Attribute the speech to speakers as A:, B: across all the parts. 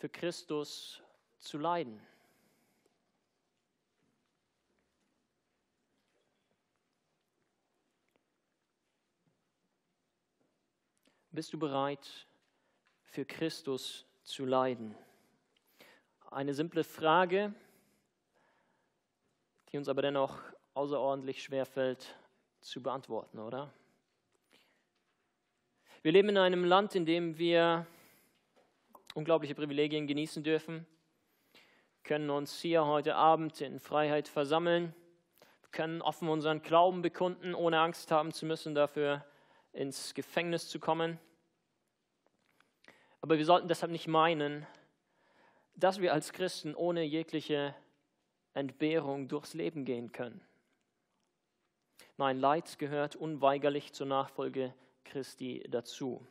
A: für Christus zu leiden? Bist du bereit, für Christus zu leiden? Eine simple Frage, die uns aber dennoch außerordentlich schwerfällt zu beantworten, oder? Wir leben in einem Land, in dem wir unglaubliche Privilegien genießen dürfen, können uns hier heute Abend in Freiheit versammeln, können offen unseren Glauben bekunden, ohne Angst haben zu müssen, dafür ins Gefängnis zu kommen. Aber wir sollten deshalb nicht meinen, dass wir als Christen ohne jegliche Entbehrung durchs Leben gehen können. Nein, Leid gehört unweigerlich zur Nachfolge Christi dazu.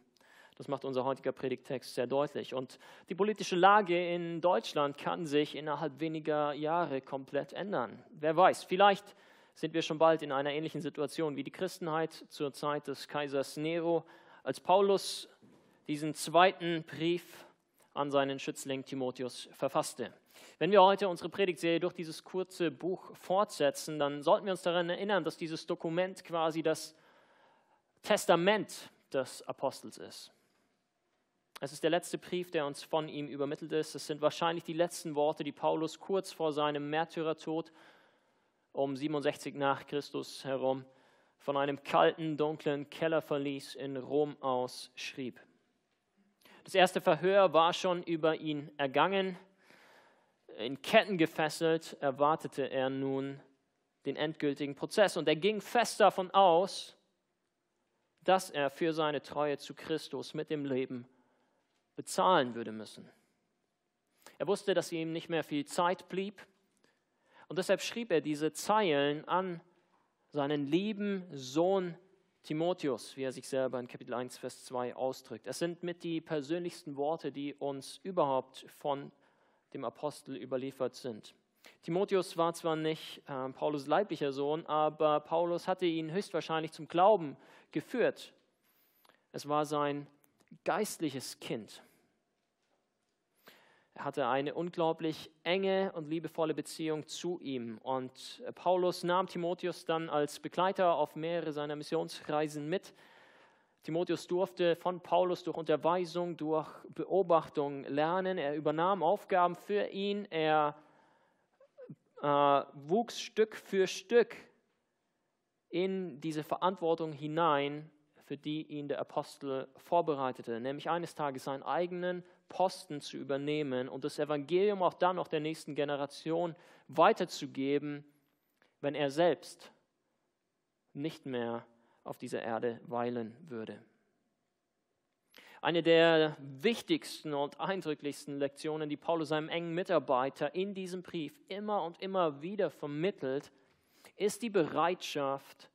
A: Das macht unser heutiger Predigtext sehr deutlich. Und die politische Lage in Deutschland kann sich innerhalb weniger Jahre komplett ändern. Wer weiß, vielleicht sind wir schon bald in einer ähnlichen Situation wie die Christenheit zur Zeit des Kaisers Nero, als Paulus diesen zweiten Brief an seinen Schützling Timotheus verfasste. Wenn wir heute unsere Predigtserie durch dieses kurze Buch fortsetzen, dann sollten wir uns daran erinnern, dass dieses Dokument quasi das Testament des Apostels ist. Es ist der letzte Brief, der uns von ihm übermittelt ist. Es sind wahrscheinlich die letzten Worte, die Paulus kurz vor seinem Märtyrertod um 67 nach Christus herum von einem kalten, dunklen Kellerverlies in Rom aus schrieb. Das erste Verhör war schon über ihn ergangen. In Ketten gefesselt erwartete er nun den endgültigen Prozess und er ging fest davon aus, dass er für seine Treue zu Christus mit dem Leben bezahlen würde müssen. Er wusste, dass ihm nicht mehr viel Zeit blieb und deshalb schrieb er diese Zeilen an seinen lieben Sohn Timotheus, wie er sich selber in Kapitel 1, Vers 2 ausdrückt. Es sind mit die persönlichsten Worte, die uns überhaupt von dem Apostel überliefert sind. Timotheus war zwar nicht äh, Paulus leiblicher Sohn, aber Paulus hatte ihn höchstwahrscheinlich zum Glauben geführt. Es war sein geistliches Kind. Hatte eine unglaublich enge und liebevolle Beziehung zu ihm. Und Paulus nahm Timotheus dann als Begleiter auf mehrere seiner Missionsreisen mit. Timotheus durfte von Paulus durch Unterweisung, durch Beobachtung lernen. Er übernahm Aufgaben für ihn. Er äh, wuchs Stück für Stück in diese Verantwortung hinein, für die ihn der Apostel vorbereitete, nämlich eines Tages seinen eigenen Posten zu übernehmen und das Evangelium auch dann noch der nächsten Generation weiterzugeben, wenn er selbst nicht mehr auf dieser Erde weilen würde. Eine der wichtigsten und eindrücklichsten Lektionen, die Paulus seinem engen Mitarbeiter in diesem Brief immer und immer wieder vermittelt, ist die Bereitschaft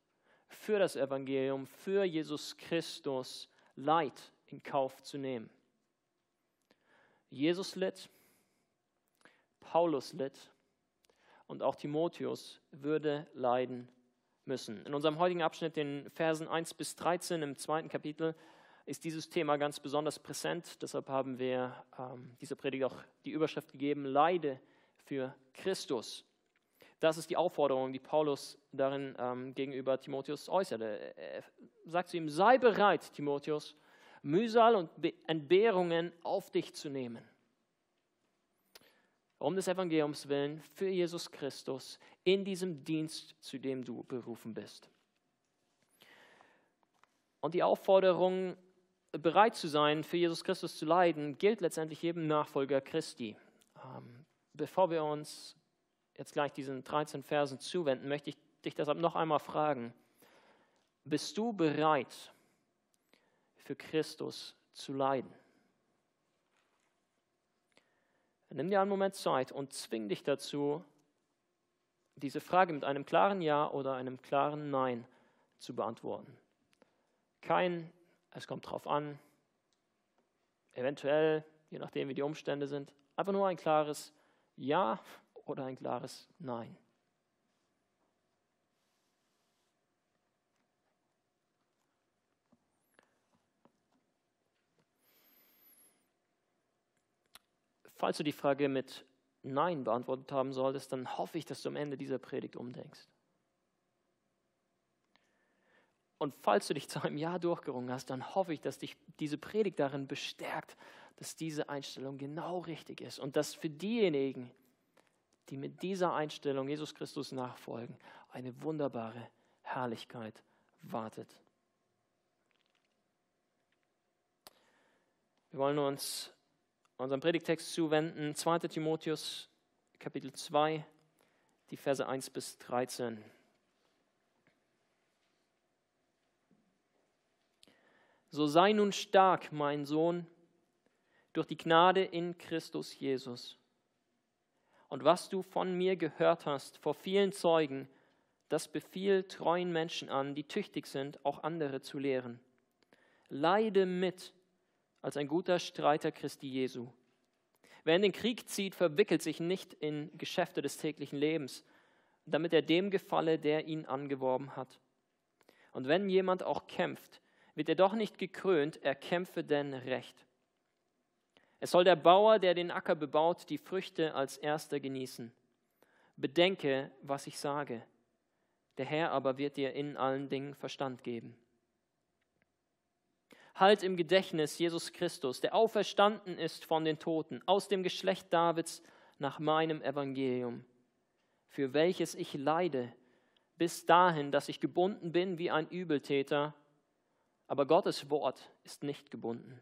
A: für das Evangelium, für Jesus Christus Leid in Kauf zu nehmen. Jesus litt, Paulus litt und auch Timotheus würde leiden müssen. In unserem heutigen Abschnitt, den Versen 1 bis 13 im zweiten Kapitel, ist dieses Thema ganz besonders präsent. Deshalb haben wir ähm, dieser Predigt auch die Überschrift gegeben, Leide für Christus. Das ist die Aufforderung, die Paulus darin ähm, gegenüber Timotheus äußerte. Er sagt zu ihm, sei bereit, Timotheus, Mühsal und Entbehrungen auf dich zu nehmen. Um des Evangeliums willen, für Jesus Christus, in diesem Dienst, zu dem du berufen bist. Und die Aufforderung, bereit zu sein, für Jesus Christus zu leiden, gilt letztendlich jedem Nachfolger Christi. Ähm, bevor wir uns jetzt gleich diesen 13 Versen zuwenden, möchte ich dich deshalb noch einmal fragen, bist du bereit, für Christus zu leiden. Nimm dir einen Moment Zeit und zwing dich dazu, diese Frage mit einem klaren Ja oder einem klaren Nein zu beantworten. Kein, es kommt drauf an, eventuell, je nachdem wie die Umstände sind, einfach nur ein klares Ja oder ein klares Nein. Falls du die Frage mit Nein beantwortet haben solltest, dann hoffe ich, dass du am Ende dieser Predigt umdenkst. Und falls du dich zu einem Ja durchgerungen hast, dann hoffe ich, dass dich diese Predigt darin bestärkt, dass diese Einstellung genau richtig ist und dass für diejenigen, die mit dieser Einstellung Jesus Christus nachfolgen, eine wunderbare Herrlichkeit wartet. Wir wollen uns unserem Predigtext zuwenden, 2 Timotheus Kapitel 2, die Verse 1 bis 13. So sei nun stark, mein Sohn, durch die Gnade in Christus Jesus. Und was du von mir gehört hast vor vielen Zeugen, das befiehl treuen Menschen an, die tüchtig sind, auch andere zu lehren. Leide mit als ein guter Streiter Christi Jesu. Wer in den Krieg zieht, verwickelt sich nicht in Geschäfte des täglichen Lebens, damit er dem gefalle, der ihn angeworben hat. Und wenn jemand auch kämpft, wird er doch nicht gekrönt, er kämpfe denn recht. Es soll der Bauer, der den Acker bebaut, die Früchte als erster genießen. Bedenke, was ich sage. Der Herr aber wird dir in allen Dingen Verstand geben. Halt im Gedächtnis Jesus Christus, der auferstanden ist von den Toten, aus dem Geschlecht Davids nach meinem Evangelium, für welches ich leide, bis dahin, dass ich gebunden bin wie ein Übeltäter aber Gottes Wort ist nicht gebunden.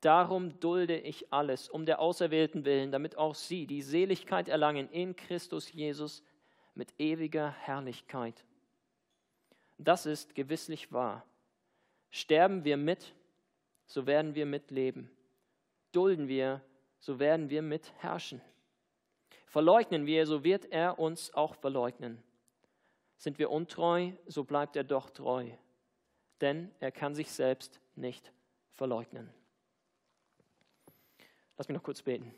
A: Darum dulde ich alles um der Auserwählten willen, damit auch sie die Seligkeit erlangen in Christus Jesus mit ewiger Herrlichkeit. Das ist gewisslich wahr. Sterben wir mit, so werden wir mitleben. Dulden wir, so werden wir mit herrschen. Verleugnen wir, so wird er uns auch verleugnen. Sind wir untreu, so bleibt er doch treu denn er kann sich selbst nicht verleugnen. Lass mich noch kurz beten.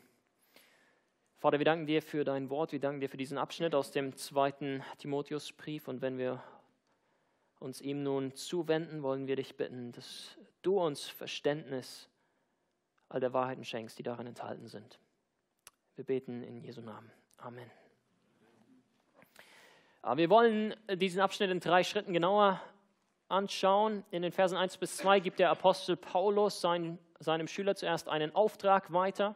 A: Vater, wir danken dir für dein Wort, wir danken dir für diesen Abschnitt aus dem zweiten Timotheusbrief und wenn wir uns ihm nun zuwenden, wollen wir dich bitten, dass du uns Verständnis all der Wahrheiten schenkst, die darin enthalten sind. Wir beten in Jesu Namen. Amen. Aber wir wollen diesen Abschnitt in drei Schritten genauer anschauen, in den Versen 1 bis 2 gibt der Apostel Paulus sein, seinem Schüler zuerst einen Auftrag weiter.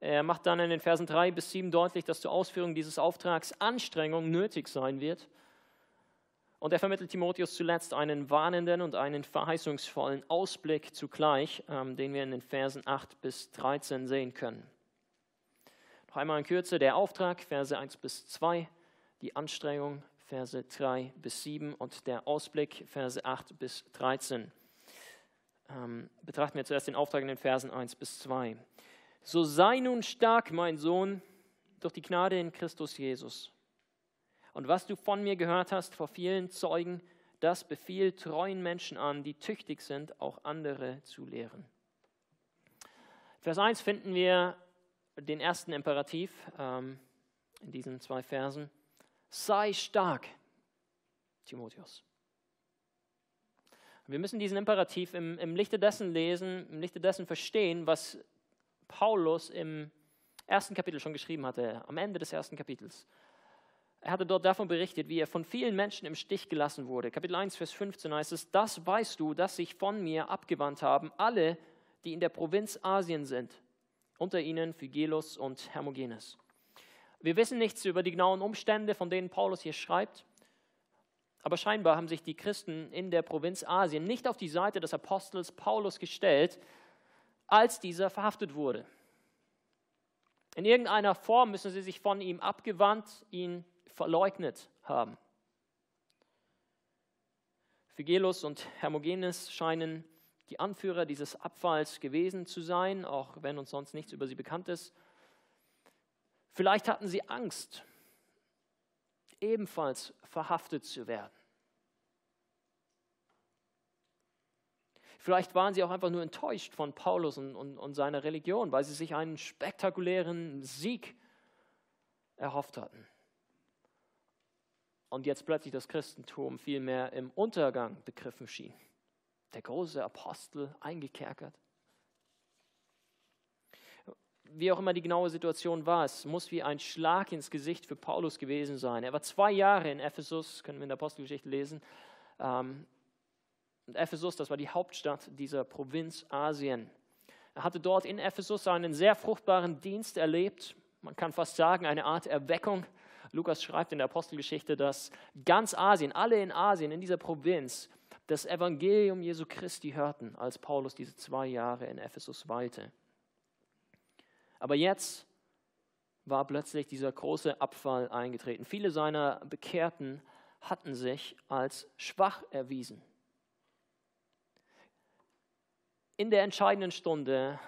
A: Er macht dann in den Versen 3 bis 7 deutlich, dass zur Ausführung dieses Auftrags Anstrengung nötig sein wird. Und er vermittelt Timotheus zuletzt einen warnenden und einen verheißungsvollen Ausblick zugleich, ähm, den wir in den Versen 8 bis 13 sehen können. Noch einmal in Kürze der Auftrag, Verse 1 bis 2, die Anstrengung, Verse 3 bis 7 und der Ausblick, Verse 8 bis 13. Ähm, betrachten wir zuerst den Auftrag in den Versen 1 bis 2. So sei nun stark, mein Sohn, durch die Gnade in Christus Jesus. Und was du von mir gehört hast vor vielen Zeugen, das befiehlt treuen Menschen an, die tüchtig sind, auch andere zu lehren. Vers 1 finden wir den ersten Imperativ ähm, in diesen zwei Versen sei stark, Timotheus. Wir müssen diesen Imperativ im, im Lichte dessen lesen, im Lichte dessen verstehen, was Paulus im ersten Kapitel schon geschrieben hatte, am Ende des ersten Kapitels. Er hatte dort davon berichtet, wie er von vielen Menschen im Stich gelassen wurde. Kapitel 1, Vers 15 heißt es, das weißt du, dass sich von mir abgewandt haben alle, die in der Provinz Asien sind, unter ihnen Phygelus und Hermogenes. Wir wissen nichts über die genauen Umstände, von denen Paulus hier schreibt. Aber scheinbar haben sich die Christen in der Provinz Asien nicht auf die Seite des Apostels Paulus gestellt, als dieser verhaftet wurde. In irgendeiner Form müssen sie sich von ihm abgewandt, ihn verleugnet haben. Phygelus und Hermogenes scheinen die Anführer dieses Abfalls gewesen zu sein, auch wenn uns sonst nichts über sie bekannt ist. Vielleicht hatten sie Angst, ebenfalls verhaftet zu werden. Vielleicht waren sie auch einfach nur enttäuscht von Paulus und, und, und, seiner Religion, weil sie sich einen spektakulären Sieg erhofft hatten. Und jetzt plötzlich das Christentum vielmehr im Untergang begriffen schien. Der große Apostel eingekerkert wie auch immer die genaue Situation war, es muss wie ein Schlag ins Gesicht für Paulus gewesen sein. Er war zwei Jahre in Ephesus, können wir in der Apostelgeschichte lesen. Ähm, und Ephesus, das war die Hauptstadt dieser Provinz Asien. Er hatte dort in Ephesus einen sehr fruchtbaren Dienst erlebt. Man kann fast sagen, eine Art Erweckung. Lukas schreibt in der Apostelgeschichte, dass ganz Asien, alle in Asien, in dieser Provinz, das Evangelium Jesu Christi hörten, als Paulus diese zwei Jahre in Ephesus weilte. Aber jetzt war plötzlich dieser große Abfall eingetreten. Viele seiner Bekehrten hatten sich als schwach erwiesen. In der entscheidenden Stunde,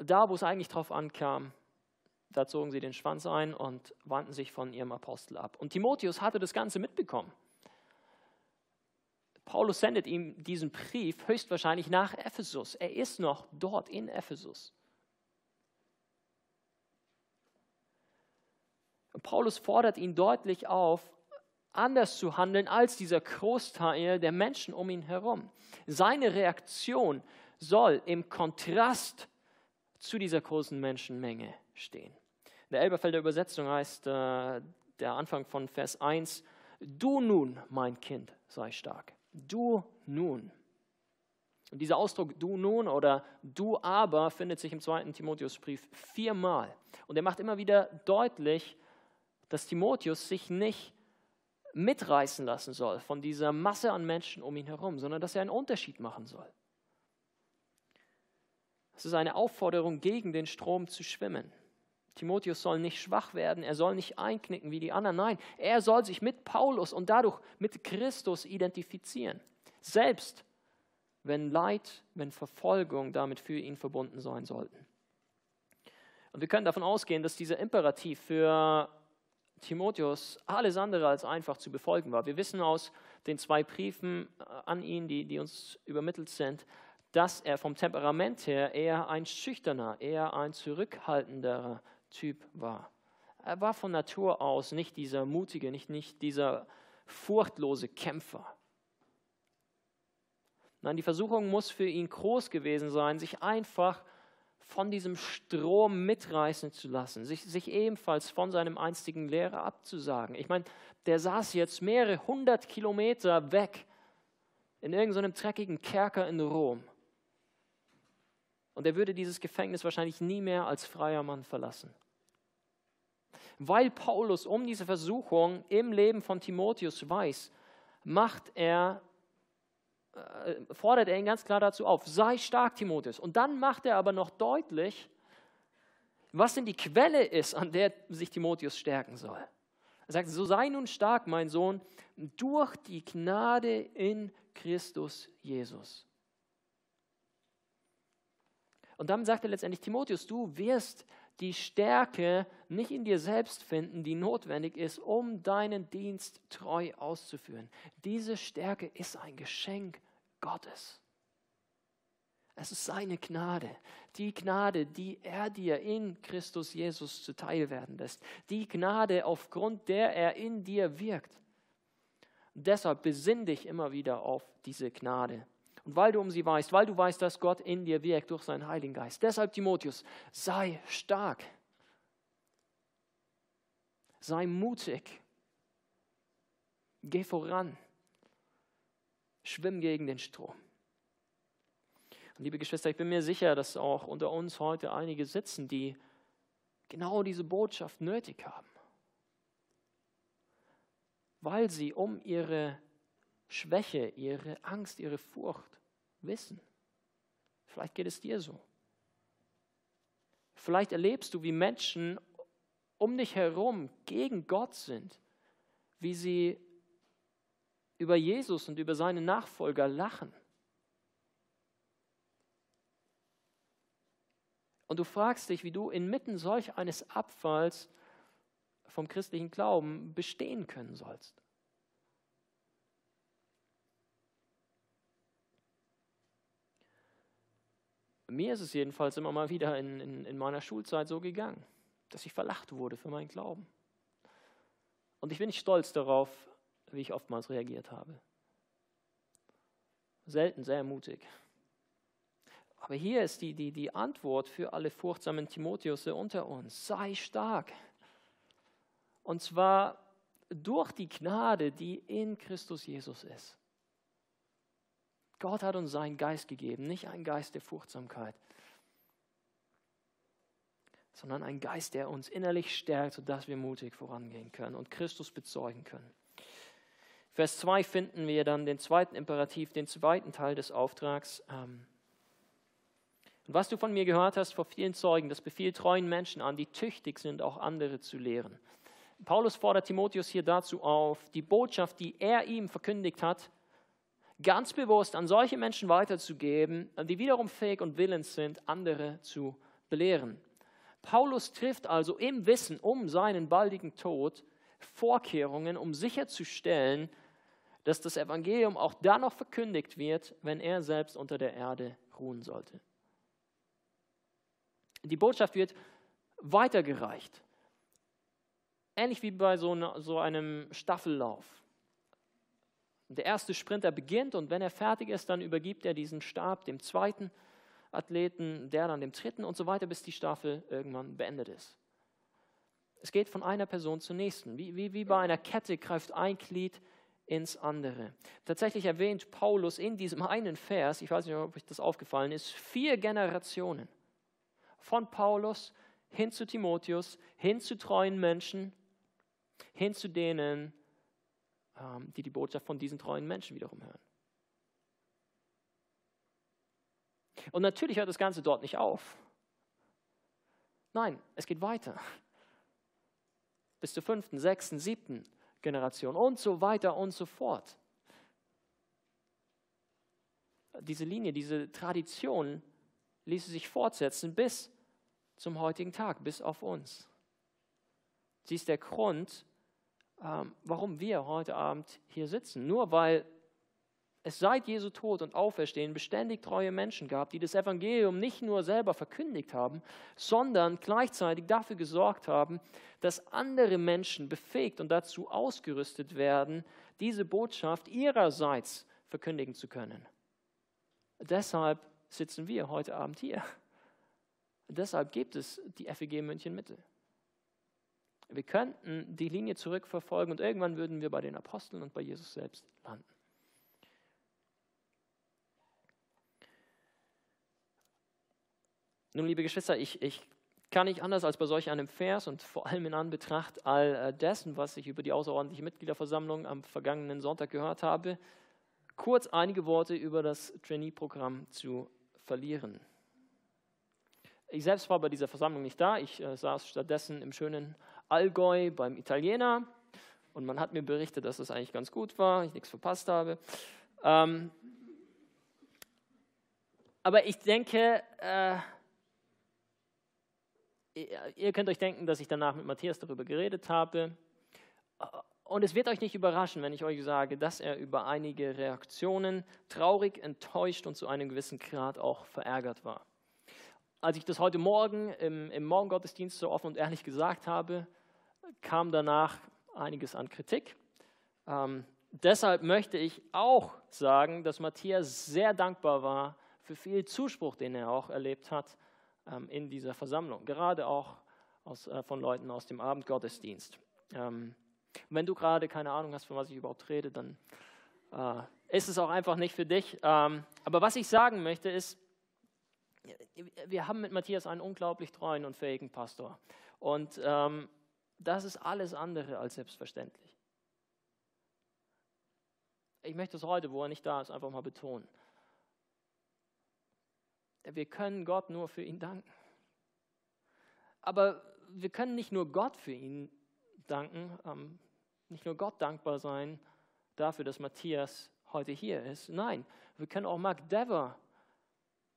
A: da wo es eigentlich drauf ankam, da zogen sie den Schwanz ein und wandten sich von ihrem Apostel ab. Und Timotheus hatte das Ganze mitbekommen. Paulus sendet ihm diesen Brief höchstwahrscheinlich nach Ephesus. Er ist noch dort in Ephesus. Und Paulus fordert ihn deutlich auf, anders zu handeln als dieser Großteil der Menschen um ihn herum. Seine Reaktion soll im Kontrast zu dieser großen Menschenmenge stehen. In der Elberfelder Übersetzung heißt äh, der Anfang von Vers 1, Du nun, mein Kind, sei stark. Du nun. Und dieser Ausdruck du nun oder du aber findet sich im zweiten Timotheusbrief viermal. Und er macht immer wieder deutlich, dass Timotheus sich nicht mitreißen lassen soll von dieser Masse an Menschen um ihn herum, sondern dass er einen Unterschied machen soll. Es ist eine Aufforderung, gegen den Strom zu schwimmen. Timotheus soll nicht schwach werden, er soll nicht einknicken wie die anderen. Nein, er soll sich mit Paulus und dadurch mit Christus identifizieren. Selbst wenn Leid, wenn Verfolgung damit für ihn verbunden sein sollten. Und wir können davon ausgehen, dass dieser Imperativ für Timotheus alles andere als einfach zu befolgen war. Wir wissen aus den zwei Briefen äh, an ihn, die, die uns übermittelt sind, dass er vom Temperament her eher ein schüchterner, eher ein zurückhaltenderer Typ war. Er war von Natur aus nicht dieser mutige, nicht, nicht dieser furchtlose Kämpfer. Nein, die Versuchung muss für ihn groß gewesen sein, sich einfach von diesem Strom mitreißen zu lassen, sich, sich ebenfalls von seinem einstigen Lehrer abzusagen. Ich meine, der saß jetzt mehrere hundert Kilometer weg in irgendeinem dreckigen Kerker in Rom. Und er würde dieses Gefängnis wahrscheinlich nie mehr als freier Mann verlassen. Weil Paulus um diese Versuchung im Leben von Timotheus weiß, macht er, äh, fordert er ihn ganz klar dazu auf, sei stark, Timotheus. Und dann macht er aber noch deutlich, was denn die Quelle ist, an der sich Timotheus stärken soll. Er sagt, so sei nun stark, mein Sohn, durch die Gnade in Christus Jesus. Und dann sagt er letztendlich, Timotheus, du wirst die Stärke nicht in dir selbst finden, die notwendig ist, um deinen Dienst treu auszuführen. Diese Stärke ist ein Geschenk Gottes. Es ist seine Gnade, die Gnade, die er dir in Christus Jesus zuteil werden lässt, die Gnade, aufgrund der er in dir wirkt. Und deshalb besinn dich immer wieder auf diese Gnade. Und weil du um sie weißt, weil du weißt, dass Gott in dir wirkt durch seinen Heiligen Geist. Deshalb, Timotheus, sei stark. Sei mutig. Geh voran. Schwimm gegen den Strom. Und liebe Geschwister, ich bin mir sicher, dass auch unter uns heute einige sitzen, die genau diese Botschaft nötig haben. Weil sie um ihre Schwäche, ihre Angst, ihre Furcht wissen. Vielleicht geht es dir so. Vielleicht erlebst du, wie Menschen um dich herum gegen Gott sind, wie sie über Jesus und über seine Nachfolger lachen. Und du fragst dich, wie du inmitten solch eines Abfalls vom christlichen Glauben bestehen können sollst. Mir ist es jedenfalls immer mal wieder in, in, in meiner Schulzeit so gegangen, dass ich verlacht wurde für meinen Glauben. Und ich bin nicht stolz darauf, wie ich oftmals reagiert habe. Selten sehr mutig. Aber hier ist die, die, die Antwort für alle furchtsamen Timotheus unter uns. Sei stark. Und zwar durch die Gnade, die in Christus Jesus ist. Gott hat uns seinen Geist gegeben, nicht einen Geist der Furchtsamkeit, sondern einen Geist, der uns innerlich stärkt, sodass wir mutig vorangehen können und Christus bezeugen können. Vers 2 finden wir dann den zweiten Imperativ, den zweiten Teil des Auftrags. Ähm, und was du von mir gehört hast vor vielen Zeugen, das befiehlt treuen Menschen an, die tüchtig sind, auch andere zu lehren. Paulus fordert Timotheus hier dazu auf, die Botschaft, die er ihm verkündigt hat, ganz bewusst an solche Menschen weiterzugeben, die wiederum fähig und willens sind, andere zu belehren. Paulus trifft also im Wissen um seinen baldigen Tod Vorkehrungen, um sicherzustellen, dass das Evangelium auch dann noch verkündigt wird, wenn er selbst unter der Erde ruhen sollte. Die Botschaft wird weitergereicht. Ähnlich wie bei so, einem Staffellauf. Der erste Sprinter beginnt und wenn er fertig ist, dann übergibt er diesen Stab dem zweiten Athleten, der dann dem dritten und so weiter, bis die Staffel irgendwann beendet ist. Es geht von einer Person zur nächsten. Wie, wie, wie bei einer Kette greift ein Glied ins andere. Tatsächlich erwähnt Paulus in diesem einen Vers, ich weiß nicht, ob euch das aufgefallen ist, vier Generationen. Von Paulus hin zu Timotheus, hin zu treuen Menschen, hin zu denen, die die Botschaft von diesen treuen Menschen wiederum hören. Und natürlich hört das Ganze dort nicht auf. Nein, es geht weiter. Bis zur fünften, sechsten, siebten Generation und so weiter und so fort. Diese Linie, diese Tradition ließe sich fortsetzen bis zum heutigen Tag, bis auf uns. Sie ist der Grund, ähm, warum wir heute Abend hier sitzen. Nur weil es seit Jesu Tod und Auferstehen beständig treue Menschen gab, die das Evangelium nicht nur selber verkündigt haben, sondern gleichzeitig dafür gesorgt haben, dass andere Menschen befähigt und dazu ausgerüstet werden, diese Botschaft ihrerseits verkündigen zu können. Deshalb sitzen wir heute Abend hier. Deshalb gibt es die FEG München Mitte. Wir könnten die Linie zurückverfolgen und irgendwann würden wir bei den Aposteln und bei Jesus selbst landen. Nun, liebe Geschwister, ich, ich kann nicht anders als bei solch einem Vers und vor allem in Anbetracht all äh, dessen, was ich über die außerordentliche Mitgliederversammlung am vergangenen Sonntag gehört habe, kurz einige Worte über das Trainee-Programm zu verlieren. Ich selbst war bei dieser Versammlung nicht da. Ich äh, saß stattdessen im schönen Allgäu beim Italiener und man hat mir berichtet, dass es das eigentlich ganz gut war, ich nichts verpasst habe. Ähm, aber ich denke, äh, ihr könnt euch denken, dass ich danach mit Matthias darüber geredet habe. Und es wird euch nicht überraschen, wenn ich euch sage, dass er über einige Reaktionen traurig, enttäuscht und zu einem gewissen Grad auch verärgert war. Als ich das heute Morgen im, im Morgengottesdienst so offen und ehrlich gesagt habe, kam danach einiges an Kritik. Ähm, deshalb möchte ich auch sagen, dass Matthias sehr dankbar war für viel Zuspruch, den er auch erlebt hat ähm, in dieser Versammlung, gerade auch aus, äh, von Leuten aus dem Abendgottesdienst. Ähm, wenn du gerade keine Ahnung hast, von was ich überhaupt rede, dann äh, ist es auch einfach nicht für dich. Ähm, aber was ich sagen möchte ist, wir haben mit Matthias einen unglaublich treuen und fähigen Pastor. Und ähm, das ist alles andere als selbstverständlich. Ich möchte es heute, wo er nicht da ist, einfach mal betonen wir können Gott nur für ihn danken. Aber wir können nicht nur Gott für ihn danken, ähm, nicht nur Gott dankbar sein dafür, dass Matthias heute hier ist. Nein, wir können auch Mark Dever,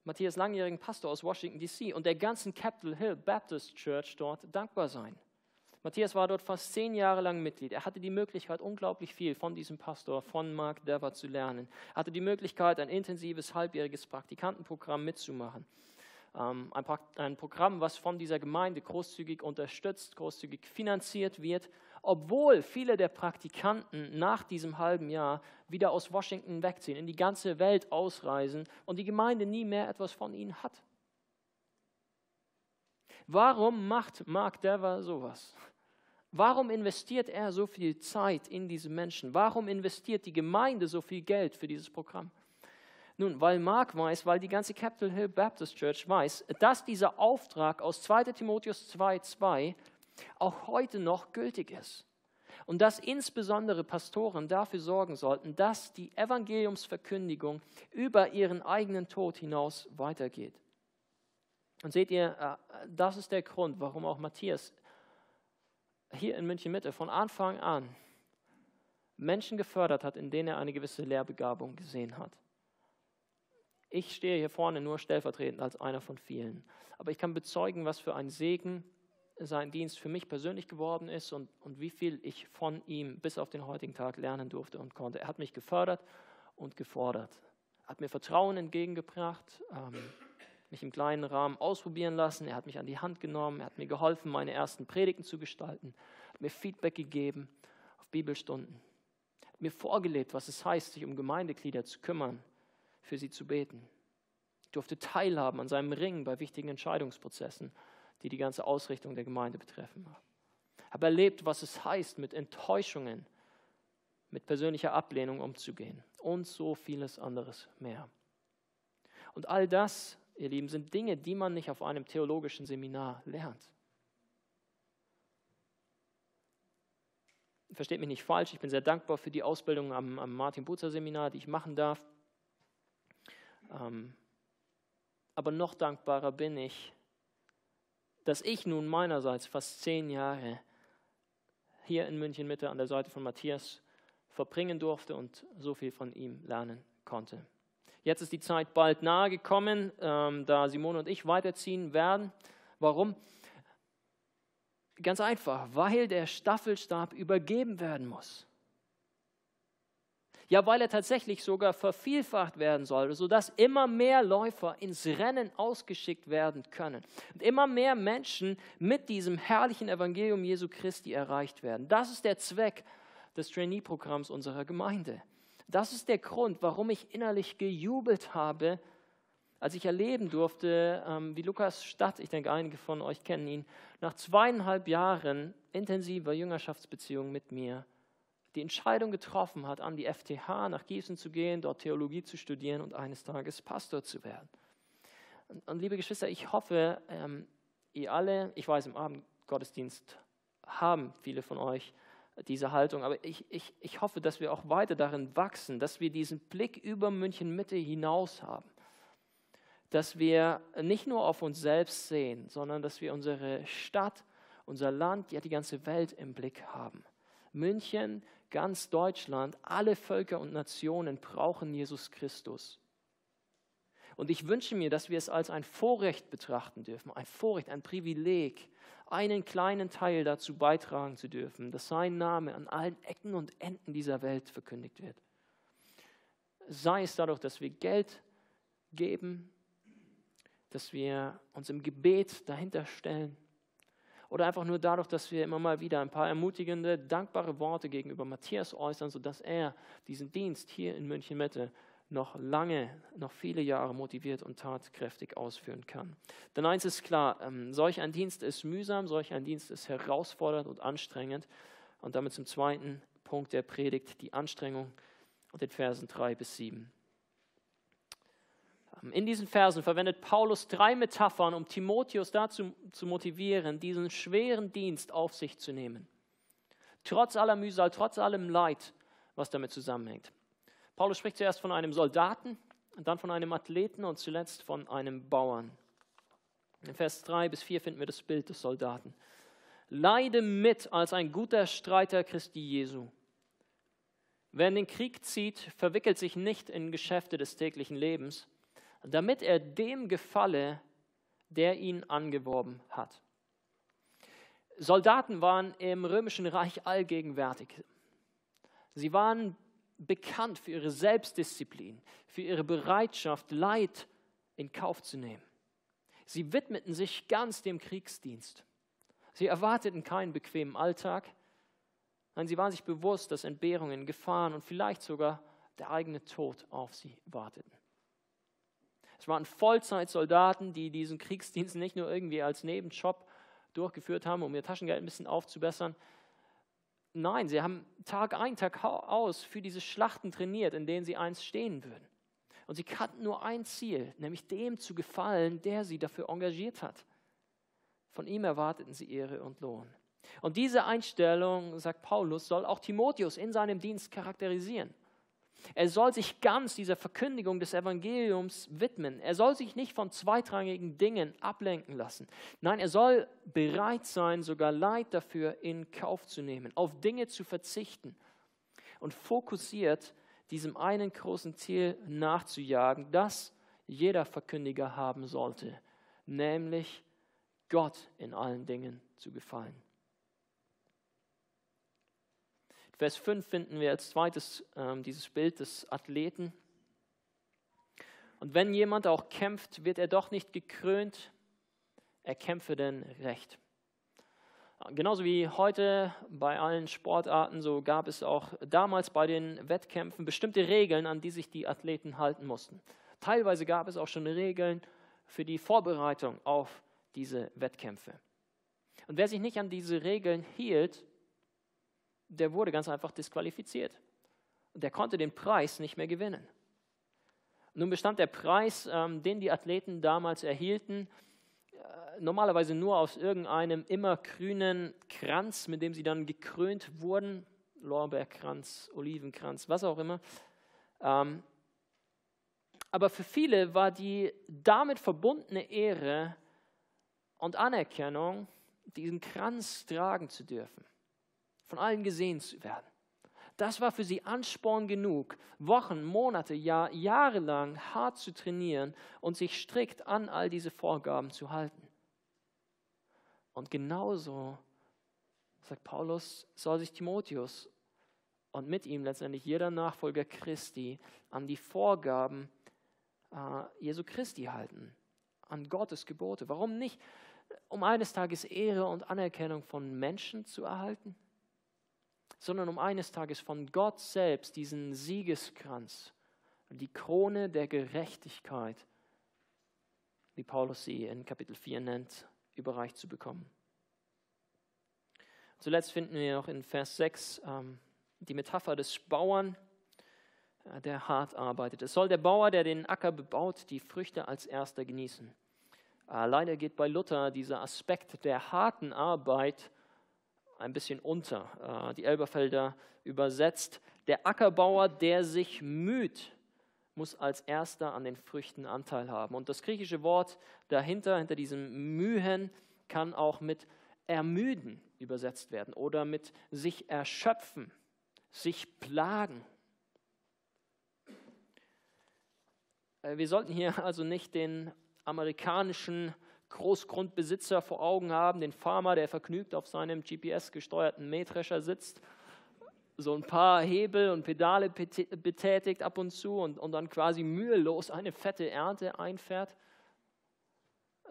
A: Matthias langjährigen Pastor aus Washington, D.C. und der ganzen Capitol Hill Baptist Church dort dankbar sein. Matthias war dort fast zehn Jahre lang Mitglied. Er hatte die Möglichkeit, unglaublich viel von diesem Pastor, von Mark Dever zu lernen. Er hatte die Möglichkeit, ein intensives halbjähriges Praktikantenprogramm mitzumachen. Ähm, ein, ein Programm, was von dieser Gemeinde großzügig unterstützt, großzügig finanziert wird obwohl viele der Praktikanten nach diesem halben Jahr wieder aus Washington wegziehen, in die ganze Welt ausreisen und die Gemeinde nie mehr etwas von ihnen hat. Warum macht Mark Dever sowas? Warum investiert er so viel Zeit in diese Menschen? Warum investiert die Gemeinde so viel Geld für dieses Programm? Nun, weil Mark weiß, weil die ganze Capitol Hill Baptist Church weiß, dass dieser Auftrag aus 2 Timotheus 2,2 auch heute noch gültig ist. Und dass insbesondere Pastoren dafür sorgen sollten, dass die Evangeliumsverkündigung über ihren eigenen Tod hinaus weitergeht. Und seht ihr, äh, das ist der Grund, warum auch Matthias hier in München Mitte von Anfang an Menschen gefördert hat, in denen er eine gewisse Lehrbegabung gesehen hat. Ich stehe hier vorne nur stellvertretend als einer von vielen. Aber ich kann bezeugen, was für ein Segen sein Dienst für mich persönlich geworden ist und, und wie viel ich von ihm bis auf den heutigen Tag lernen durfte und konnte. Er hat mich gefördert und gefordert, hat mir Vertrauen entgegengebracht, ähm, mich im kleinen Rahmen ausprobieren lassen. Er hat mich an die Hand genommen, er hat mir geholfen, meine ersten Predigten zu gestalten, hat mir Feedback gegeben auf Bibelstunden, hat mir vorgelebt, was es heißt, sich um Gemeindeglieder zu kümmern, für sie zu beten. Ich durfte teilhaben an seinem Ring bei wichtigen Entscheidungsprozessen, die die ganze Ausrichtung der Gemeinde betreffen. Ich habe erlebt, was es heißt, mit Enttäuschungen, mit persönlicher Ablehnung umzugehen und so vieles anderes mehr. Und all das ihr Lieben, sind Dinge, die man nicht auf einem theologischen Seminar lernt. Versteht mich nicht falsch, ich bin sehr dankbar für die Ausbildung am, am Martin Butzer Seminar, die ich machen darf. Ähm, aber noch dankbarer bin ich, dass ich nun meinerseits fast zehn Jahre hier in München Mitte an der Seite von Matthias verbringen durfte und so viel von ihm lernen konnte. Jetzt ist die Zeit bald nahe gekommen, ähm, da Simone und ich weiterziehen werden. Warum? Ganz einfach, weil der Staffelstab übergeben werden muss. Ja, weil er tatsächlich sogar vervielfacht werden soll, sodass immer mehr Läufer ins Rennen ausgeschickt werden können und immer mehr Menschen mit diesem herrlichen Evangelium Jesu Christi erreicht werden. Das ist der Zweck des Trainee-Programms unserer Gemeinde. Das ist der Grund, warum ich innerlich gejubelt habe, als ich erleben durfte, ähm, wie Lukas Stadt, ich denke, einige von euch kennen ihn, nach zweieinhalb Jahren intensiver Jüngerschaftsbeziehung mit mir die Entscheidung getroffen hat, an die FTH nach Gießen zu gehen, dort Theologie zu studieren und eines Tages Pastor zu werden. Und, und liebe Geschwister, ich hoffe, ähm, ihr alle, ich weiß, im Abendgottesdienst haben viele von euch diese Haltung. Aber ich, ich, ich hoffe, dass wir auch weiter darin wachsen, dass wir diesen Blick über München Mitte hinaus haben. Dass wir nicht nur auf uns selbst sehen, sondern dass wir unsere Stadt, unser Land, ja die ganze Welt im Blick haben. München, ganz Deutschland, alle Völker und Nationen brauchen Jesus Christus. Und ich wünsche mir, dass wir es als ein Vorrecht betrachten dürfen, ein Vorrecht, ein Privileg, einen kleinen Teil dazu beitragen zu dürfen, dass sein Name an allen Ecken und Enden dieser Welt verkündigt wird. Sei es dadurch, dass wir Geld geben, dass wir uns im Gebet dahinter stellen oder einfach nur dadurch, dass wir immer mal wieder ein paar ermutigende, dankbare Worte gegenüber Matthias äußern, sodass er diesen Dienst hier in München Mitte noch lange, noch viele Jahre motiviert und tatkräftig ausführen kann. Denn eins ist klar, ähm, solch ein Dienst ist mühsam, solch ein Dienst ist herausfordernd und anstrengend. Und damit zum zweiten Punkt der Predigt, die Anstrengung und den Versen 3 bis 7. Ähm, in diesen Versen verwendet Paulus drei Metaphern, um Timotheus dazu zu motivieren, diesen schweren Dienst auf sich zu nehmen. Trotz aller Mühsal, trotz allem Leid, was damit zusammenhängt. Paulus spricht zuerst von einem Soldaten, dann von einem Athleten und zuletzt von einem Bauern. In Vers 3 bis 4 finden wir das Bild des Soldaten. Leide mit als ein guter Streiter Christi Jesu. Wer in den Krieg zieht, verwickelt sich nicht in Geschäfte des täglichen Lebens, damit er dem gefalle, der ihn angeworben hat. Soldaten waren im römischen Reich allgegenwärtig. Sie waren bekannt für ihre Selbstdisziplin, für ihre Bereitschaft, Leid in Kauf zu nehmen. Sie widmeten sich ganz dem Kriegsdienst. Sie erwarteten keinen bequemen Alltag. Nein, sie waren sich bewusst, dass Entbehrungen, Gefahren und vielleicht sogar der eigene Tod auf sie warteten. Es waren Vollzeitsoldaten, die diesen Kriegsdienst nicht nur irgendwie als Nebenjob durchgeführt haben, um ihr Taschengeld ein bisschen aufzubessern. Nein, sie haben Tag ein, Tag aus für diese Schlachten trainiert, in denen sie einst stehen würden. Und sie kannten nur ein Ziel, nämlich dem zu gefallen, der sie dafür engagiert hat. Von ihm erwarteten sie Ehre und Lohn. Und diese Einstellung, sagt Paulus, soll auch Timotheus in seinem Dienst charakterisieren. Er soll sich ganz dieser Verkündigung des Evangeliums widmen. Er soll sich nicht von zweitrangigen Dingen ablenken lassen. Nein, er soll bereit sein, sogar Leid dafür in Kauf zu nehmen, auf Dinge zu verzichten und fokussiert diesem einen großen Ziel nachzujagen, das jeder Verkündiger haben sollte, nämlich Gott in allen Dingen zu gefallen. Vers 5 finden wir als zweites ähm, dieses Bild des Athleten. Und wenn jemand auch kämpft, wird er doch nicht gekrönt, er kämpfe denn recht. Genauso wie heute bei allen Sportarten, so gab es auch damals bei den Wettkämpfen bestimmte Regeln, an die sich die Athleten halten mussten. Teilweise gab es auch schon Regeln für die Vorbereitung auf diese Wettkämpfe. Und wer sich nicht an diese Regeln hielt, der wurde ganz einfach disqualifiziert. Und der konnte den Preis nicht mehr gewinnen. Nun bestand der Preis, ähm, den die Athleten damals erhielten, äh, normalerweise nur aus irgendeinem immergrünen Kranz, mit dem sie dann gekrönt wurden, Lorbeerkranz, Olivenkranz, was auch immer. Ähm, aber für viele war die damit verbundene Ehre und Anerkennung, diesen Kranz tragen zu dürfen von allen gesehen zu werden. Das war für sie Ansporn genug, Wochen, Monate, Jahr, Jahre lang hart zu trainieren und sich strikt an all diese Vorgaben zu halten. Und genauso, sagt Paulus, soll sich Timotheus und mit ihm letztendlich jeder Nachfolger Christi an die Vorgaben äh, Jesu Christi halten, an Gottes Gebote. Warum nicht? Um eines Tages Ehre und Anerkennung von Menschen zu erhalten? Sondern um eines Tages von Gott selbst diesen Siegeskranz, die Krone der Gerechtigkeit, wie Paulus sie in Kapitel 4 nennt, überreicht zu bekommen. Zuletzt finden wir noch in Vers 6 ähm, die Metapher des Bauern, äh, der hart arbeitet. Es soll der Bauer, der den Acker bebaut, die Früchte als erster genießen. Äh, leider geht bei Luther dieser Aspekt der harten Arbeit ein bisschen unter. Äh, die Elberfelder übersetzt, der Ackerbauer, der sich müht, muss als erster an den Früchten Anteil haben. Und das griechische Wort dahinter, hinter diesem Mühen, kann auch mit ermüden übersetzt werden oder mit sich erschöpfen, sich plagen. Äh, wir sollten hier also nicht den amerikanischen Großgrundbesitzer vor Augen haben, den Farmer, der vergnügt auf seinem GPS-gesteuerten Mähdrescher sitzt, so ein paar Hebel und Pedale betätigt ab und zu und, und dann quasi mühelos eine fette Ernte einfährt.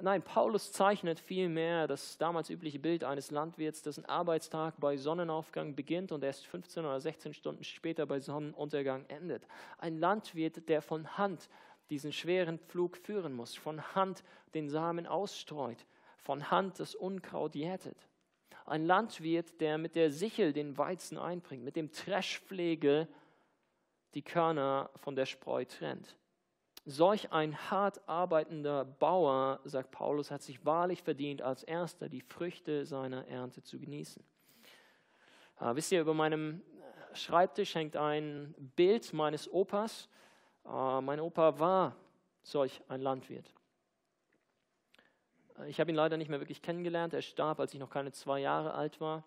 A: Nein, Paulus zeichnet vielmehr das damals übliche Bild eines Landwirts, dessen Arbeitstag bei Sonnenaufgang beginnt und erst 15 oder 16 Stunden später bei Sonnenuntergang endet. Ein Landwirt, der von Hand diesen schweren Pflug führen muss, von Hand den Samen ausstreut, von Hand das Unkraut jätet. Ein Landwirt, der mit der Sichel den Weizen einbringt, mit dem Dreschflegel die Körner von der Spreu trennt. Solch ein hart arbeitender Bauer, sagt Paulus, hat sich wahrlich verdient, als erster die Früchte seiner Ernte zu genießen. Äh, wisst ihr, über meinem Schreibtisch hängt ein Bild meines Opas. Äh, mein Opa war solch ein Landwirt. Äh, ich habe ihn leider nicht mehr wirklich kennengelernt. Er starb, als ich noch keine zwei Jahre alt war.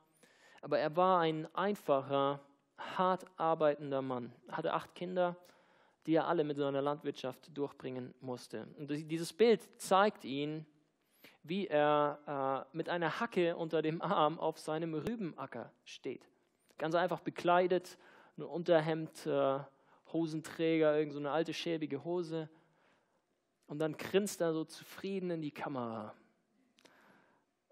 A: Aber er war ein einfacher, hart arbeitender Mann. Er hatte acht Kinder, die er alle mit seiner Landwirtschaft durchbringen musste. Und dieses Bild zeigt ihn, wie er äh, mit einer Hacke unter dem Arm auf seinem Rübenacker steht. Ganz einfach bekleidet, ein Unterhemd, äh, Hosenträger, irgend so alte schäbige Hose. Und dann grinst er so zufrieden in die Kamera.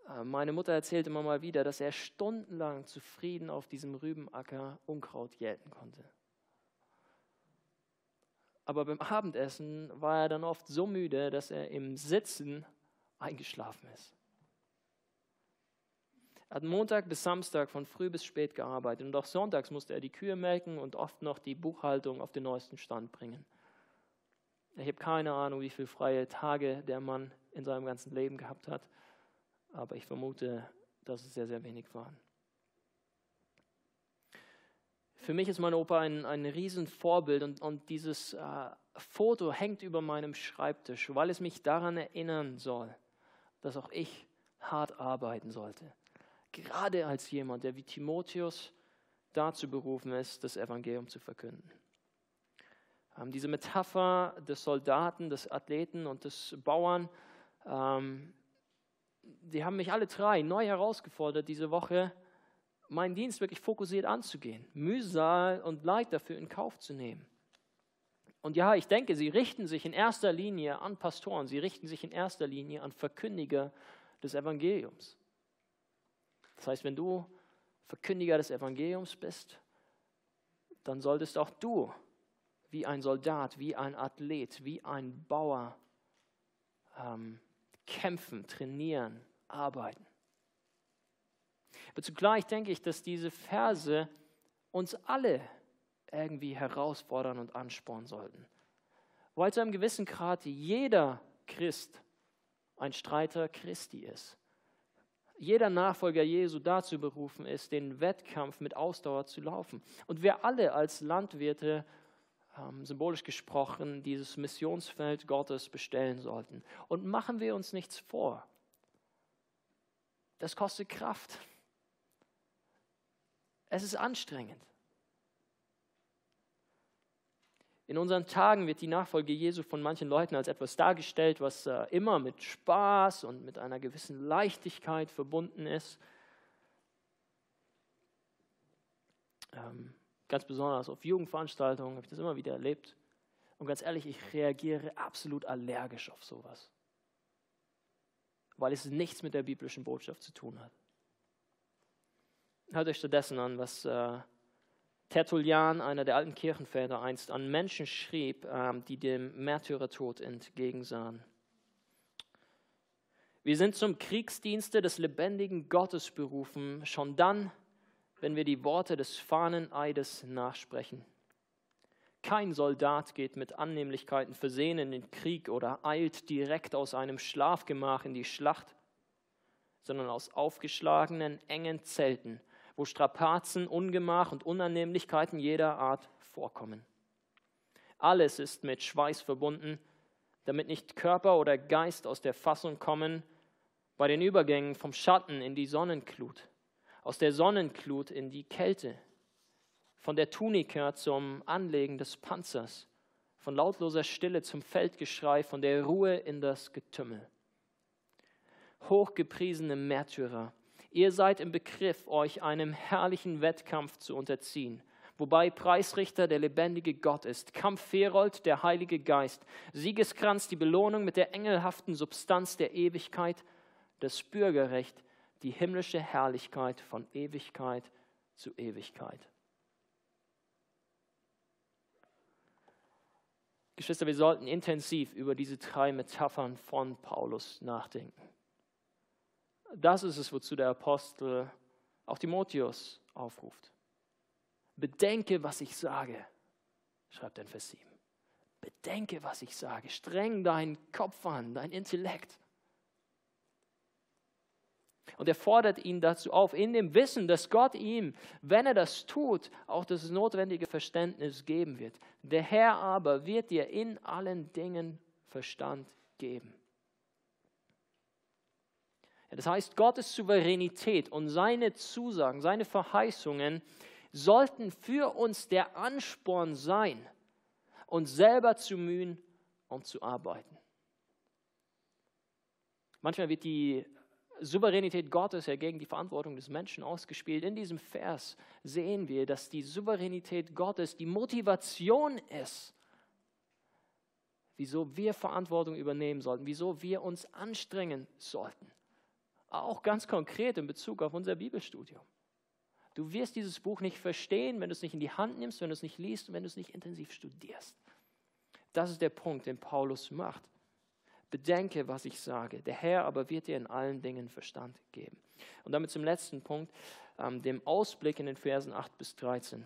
A: Äh, meine Mutter erzählt immer mal wieder, dass er stundenlang zufrieden auf diesem Rübenacker Unkraut jäten konnte. Aber beim Abendessen war er dann oft so müde, dass er im Sitzen eingeschlafen ist. Er hat Montag bis Samstag von früh bis spät gearbeitet und auch sonntags musste er die Kühe melken und oft noch die Buchhaltung auf den neuesten Stand bringen. Ich habe keine Ahnung, wie viele freie Tage der Mann in seinem ganzen Leben gehabt hat, aber ich vermute, dass es sehr, sehr wenig waren. Für mich ist mein Opa ein, ein Riesenvorbild und, und dieses äh, Foto hängt über meinem Schreibtisch, weil es mich daran erinnern soll, dass auch ich hart arbeiten sollte gerade als jemand, der wie Timotheus dazu berufen ist, das Evangelium zu verkünden. Ähm, diese Metapher des Soldaten, des Athleten und des Bauern, ähm, die haben mich alle drei neu herausgefordert, diese Woche meinen Dienst wirklich fokussiert anzugehen, Mühsal und Leid dafür in Kauf zu nehmen. Und ja, ich denke, sie richten sich in erster Linie an Pastoren, sie richten sich in erster Linie an Verkündiger des Evangeliums. Das heißt, wenn du Verkündiger des Evangeliums bist, dann solltest auch du wie ein Soldat, wie ein Athlet, wie ein Bauer ähm, kämpfen, trainieren, arbeiten. Aber zugleich denke ich, dass diese Verse uns alle irgendwie herausfordern und anspornen sollten. Weil zu einem gewissen Grad jeder Christ ein Streiter Christi ist jeder Nachfolger Jesu dazu berufen ist, den Wettkampf mit Ausdauer zu laufen. Und wir alle als Landwirte, ähm, symbolisch gesprochen, dieses Missionsfeld Gottes bestellen sollten. Und machen wir uns nichts vor. Das kostet Kraft. Es ist anstrengend. In unseren Tagen wird die Nachfolge Jesu von manchen Leuten als etwas dargestellt, was äh, immer mit Spaß und mit einer gewissen Leichtigkeit verbunden ist. Ähm, ganz besonders auf Jugendveranstaltungen habe ich das immer wieder erlebt. Und ganz ehrlich, ich reagiere absolut allergisch auf sowas, weil es nichts mit der biblischen Botschaft zu tun hat. Hört euch stattdessen an, was äh, Tertullian, einer der alten Kirchenväter, einst an Menschen schrieb, ähm, die dem Märtyrertod entgegensahen. Wir sind zum Kriegsdienste des lebendigen Gottes berufen, schon dann, wenn wir die Worte des Fahneneides nachsprechen. Kein Soldat geht mit Annehmlichkeiten versehen in den Krieg oder eilt direkt aus einem Schlafgemach in die Schlacht, sondern aus aufgeschlagenen, engen Zelten wo Strapazen, Ungemach und Unannehmlichkeiten jeder Art vorkommen. Alles ist mit Schweiß verbunden, damit nicht Körper oder Geist aus der Fassung kommen bei den Übergängen vom Schatten in die Sonnenklut, aus der Sonnenklut in die Kälte, von der Tunika zum Anlegen des Panzers, von lautloser Stille zum Feldgeschrei, von der Ruhe in das Getümmel. Hochgepriesene Märtyrer, Ihr seid im Begriff, euch einem herrlichen Wettkampf zu unterziehen, wobei Preisrichter der lebendige Gott ist, Kampfherold der Heilige Geist, Siegeskranz die Belohnung mit der engelhaften Substanz der Ewigkeit, das Bürgerrecht, die himmlische Herrlichkeit von Ewigkeit zu Ewigkeit. Geschwister, wir sollten intensiv über diese drei Metaphern von Paulus nachdenken. Das ist es, wozu der Apostel auch Timotheus aufruft. Bedenke, was ich sage, schreibt er in Vers 7. Bedenke, was ich sage. Streng deinen Kopf an, dein Intellekt. Und er fordert ihn dazu auf, in dem Wissen, dass Gott ihm, wenn er das tut, auch das notwendige Verständnis geben wird. Der Herr aber wird dir in allen Dingen Verstand geben. Das heißt, Gottes Souveränität und seine Zusagen, seine Verheißungen sollten für uns der Ansporn sein, uns selber zu mühen und zu arbeiten. Manchmal wird die Souveränität Gottes ja gegen die Verantwortung des Menschen ausgespielt. In diesem Vers sehen wir, dass die Souveränität Gottes die Motivation ist, wieso wir Verantwortung übernehmen sollten, wieso wir uns anstrengen sollten Auch ganz konkret in Bezug auf unser Bibelstudium. Du wirst dieses Buch nicht verstehen, wenn du es nicht in die Hand nimmst, wenn du es nicht liest und wenn du es nicht intensiv studierst. Das ist der Punkt, den Paulus macht. Bedenke, was ich sage. Der Herr aber wird dir in allen Dingen Verstand geben. Und damit zum letzten Punkt, ähm, dem Ausblick in den Versen 8 bis 13.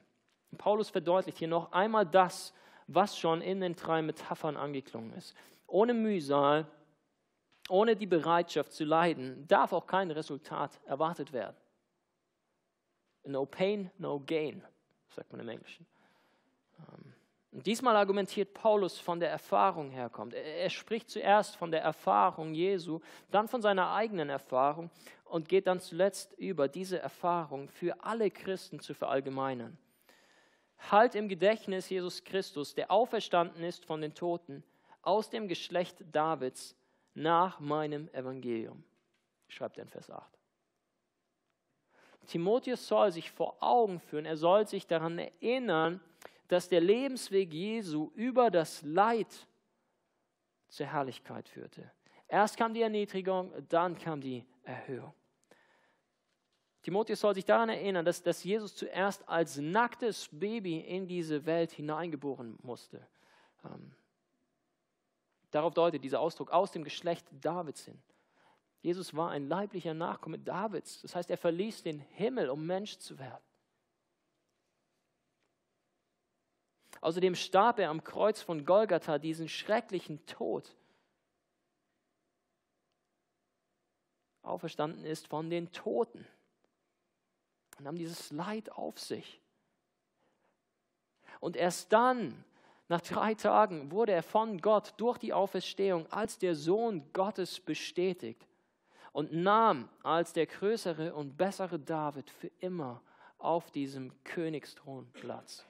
A: Paulus verdeutlicht hier noch einmal das, was schon in den drei Metaphern angeklungen ist. Ohne Mühsal, ohne die Bereitschaft zu leiden, darf auch kein Resultat erwartet werden. No pain, no gain, sagt man im Englischen. Ähm, und diesmal argumentiert Paulus von der Erfahrung herkommt. Er spricht zuerst von der Erfahrung Jesu, dann von seiner eigenen Erfahrung und geht dann zuletzt über diese Erfahrung für alle Christen zu verallgemeinern. Halt im Gedächtnis Jesus Christus, der auferstanden ist von den Toten, aus dem Geschlecht Davids, nach meinem Evangelium, schreibt er in Vers 8. Timotheus soll sich vor Augen führen, er soll sich daran erinnern, dass der Lebensweg Jesu über das Leid zur Herrlichkeit führte. Erst kam die Erniedrigung, dann kam die Erhöhung. Timotheus soll sich daran erinnern, dass, dass Jesus zuerst als nacktes Baby in diese Welt hineingeboren musste. Ähm, darauf deutet dieser Ausdruck aus dem Geschlecht Davids hin. Jesus war ein leiblicher Nachkomme Davids. Das heißt, er verließ den Himmel, um Mensch zu werden. Außerdem starb er am Kreuz von Golgatha diesen schrecklichen Tod. Auferstanden ist von den Toten und nahm dieses Leid auf sich. Und erst dann, nach drei Tagen, wurde er von Gott durch die Auferstehung als der Sohn Gottes bestätigt und nahm als der größere und bessere David für immer auf diesem Königsthron Platz.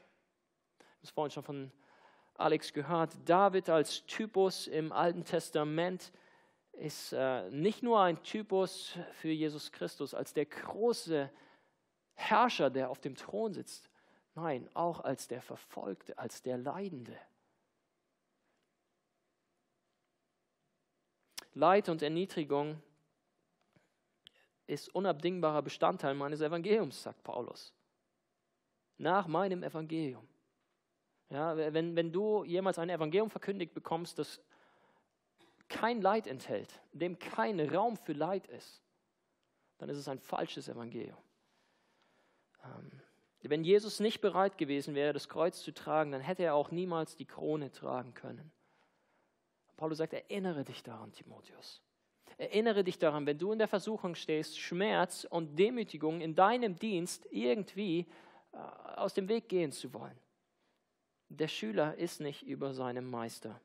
A: Wir haben es vorhin schon von Alex gehört. David als Typus im Alten Testament ist äh, nicht nur ein Typus für Jesus Christus als der große Herrscher, der auf dem Thron sitzt. Nein, auch als der Verfolgte, als der Leidende. Leid und Erniedrigung ist unabdingbarer Bestandteil meines Evangeliums, sagt Paulus. Nach meinem Evangelium. Ja, wenn, wenn du jemals ein Evangelium verkündigt bekommst, das kein Leid enthält, dem kein Raum für Leid ist, dann ist es ein falsches Evangelium. Ähm, wenn Jesus nicht bereit gewesen wäre, das Kreuz zu tragen, dann hätte er auch niemals die Krone tragen können. Paulus sagt, erinnere dich daran, Timotheus. Erinnere dich daran, wenn du in der Versuchung stehst, Schmerz und Demütigung in deinem Dienst irgendwie äh, aus dem Weg gehen zu wollen. Der Schüler ist nicht über seinem Meister.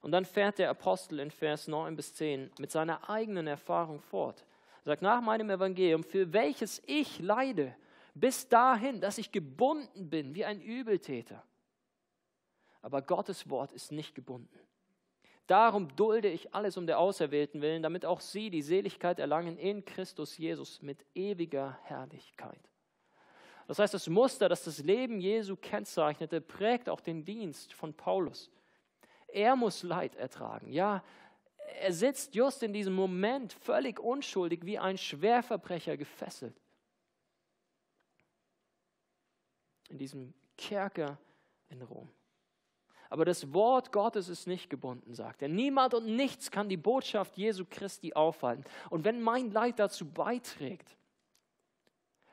A: Und dann fährt der Apostel in Vers 9 bis 10 mit seiner eigenen Erfahrung fort. Er sagt, nach meinem Evangelium, für welches ich leide, bis dahin, dass ich gebunden bin wie ein Übeltäter. Aber Gottes Wort ist nicht gebunden. Darum dulde ich alles um der Auserwählten willen, damit auch sie die Seligkeit erlangen in Christus Jesus mit ewiger Herrlichkeit. Das heißt, das Muster, das das Leben Jesu kennzeichnete, prägt auch den Dienst von Paulus. Er muss Leid ertragen. Ja, er sitzt just in diesem Moment völlig unschuldig wie ein Schwerverbrecher gefesselt. In diesem Kerker in Rom. Aber das Wort Gottes ist nicht gebunden, sagt er. Niemand und nichts kann die Botschaft Jesu Christi aufhalten. Und wenn mein Leid dazu beiträgt,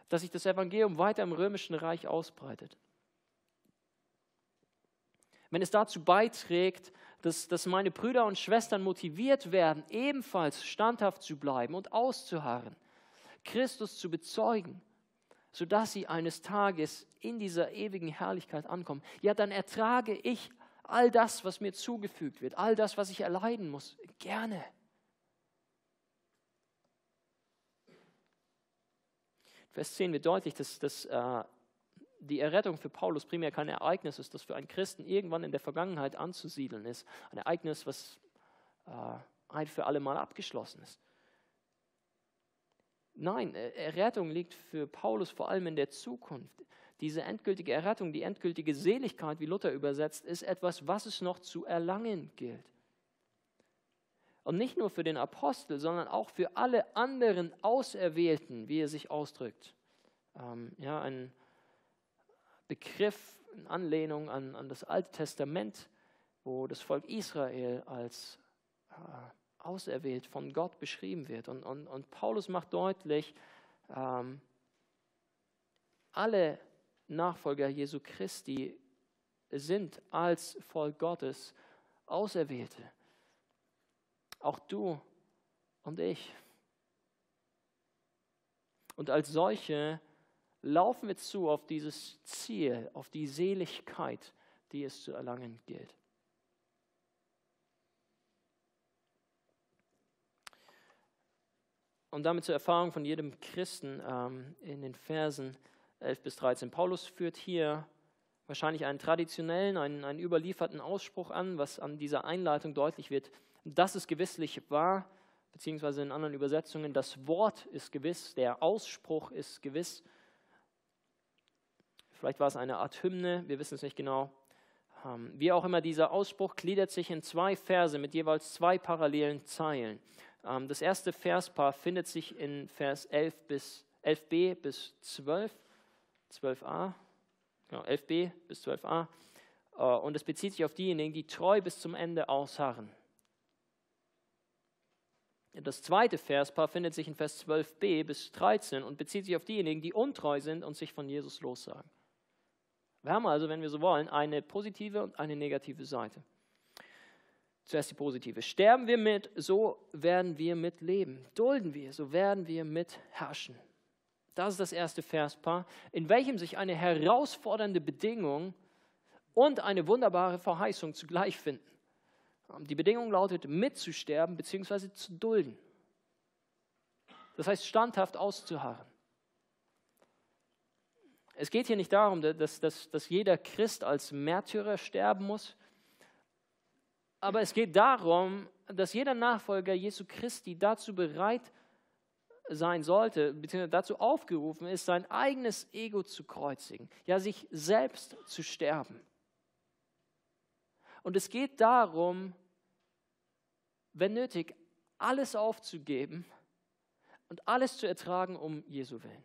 A: dass sich das Evangelium weiter im römischen Reich ausbreitet, wenn es dazu beiträgt, dass, dass meine Brüder und Schwestern motiviert werden, ebenfalls standhaft zu bleiben und auszuharren, Christus zu bezeugen, sodass sie eines Tages in dieser ewigen Herrlichkeit ankommen, ja, dann ertrage ich all das, was mir zugefügt wird, all das, was ich erleiden muss, gerne. Vers 10 wird deutlich, dass, dass äh, die Errettung für Paulus primär kein Ereignis ist, das für einen Christen irgendwann in der Vergangenheit anzusiedeln ist. Ein Ereignis, was äh, ein für alle Mal abgeschlossen ist. Nein, Errettung liegt für Paulus vor allem in der Zukunft. Diese endgültige Errettung, die endgültige Seligkeit, wie Luther übersetzt, ist etwas, was es noch zu erlangen gilt. Und nicht nur für den Apostel, sondern auch für alle anderen Auserwählten, wie er sich ausdrückt. Ähm, ja, ein Begriff in Anlehnung an, an das Alte Testament, wo das Volk Israel als äh, auserwählt von Gott beschrieben wird. Und, und, und Paulus macht deutlich, ähm, alle Nachfolger Jesu Christi sind als Volk Gottes Auserwählte. Auch du und ich. Und als solche laufen wir zu auf dieses Ziel, auf die Seligkeit, die es zu erlangen gilt. Und damit zur Erfahrung von jedem Christen ähm, in den Versen 11 bis 13. Paulus führt hier wahrscheinlich einen traditionellen, einen, einen überlieferten Ausspruch an, was an dieser Einleitung deutlich wird. Das ist gewisslich wahr, beziehungsweise in anderen Übersetzungen, das Wort ist gewiss, der Ausspruch ist gewiss. Vielleicht war es eine Art Hymne, wir wissen es nicht genau. Ähm, wie auch immer, dieser Ausspruch gliedert sich in zwei Verse mit jeweils zwei parallelen Zeilen. Ähm, das erste Verspaar findet sich in Vers 11 bis 11b bis 12, 12a, genau, 11b bis 12a. Äh, und es bezieht sich auf diejenigen, die treu bis zum Ende ausharren. Das zweite Verspaar findet sich in Vers 12b bis 13 und bezieht sich auf diejenigen, die untreu sind und sich von Jesus lossagen. Wir haben also, wenn wir so wollen, eine positive und eine negative Seite. Zuerst die positive. Sterben wir mit, so werden wir mit leben. Dulden wir, so werden wir mit herrschen. Das ist das erste Verspaar, in welchem sich eine herausfordernde Bedingung und eine wunderbare Verheißung zugleich finden. Die Bedingung lautet, mitzusterben bzw. zu dulden. Das heißt, standhaft auszuharren. Es geht hier nicht darum, dass, dass, dass jeder Christ als Märtyrer sterben muss, aber es geht darum, dass jeder Nachfolger Jesu Christi dazu bereit sein sollte, beziehungsweise dazu aufgerufen ist, sein eigenes Ego zu kreuzigen, ja, sich selbst zu sterben. Und es geht darum, wenn nötig, alles aufzugeben und alles zu ertragen um Jesu willen.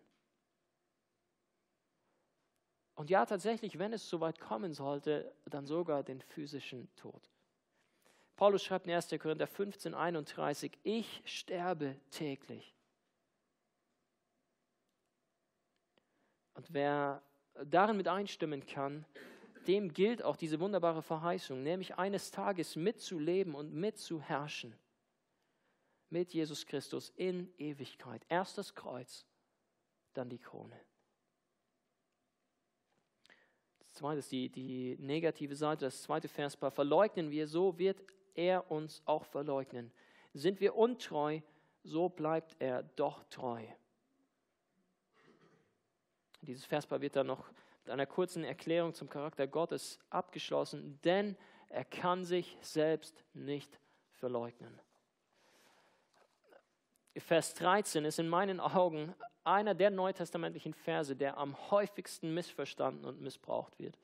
A: Und ja, tatsächlich, wenn es soweit kommen sollte, dann sogar den physischen Tod. Paulus schreibt in 1. Korinther 15, 31, ich sterbe täglich. Und wer darin mit einstimmen kann, dem gilt auch diese wunderbare Verheißung, nämlich eines Tages mitzuleben und mitzuherrschen mit Jesus Christus in Ewigkeit. Erst das Kreuz, dann die Krone. Zweites, die, die negative Seite, das zweite Verspaar. Verleugnen wir, so wird er uns auch verleugnen. Sind wir untreu, so bleibt er doch treu. Dieses Verspaar wird dann noch mit einer kurzen Erklärung zum Charakter Gottes abgeschlossen, denn er kann sich selbst nicht verleugnen. Vers 13 ist in meinen Augen einer der neutestamentlichen Verse, der am häufigsten missverstanden und missbraucht wird.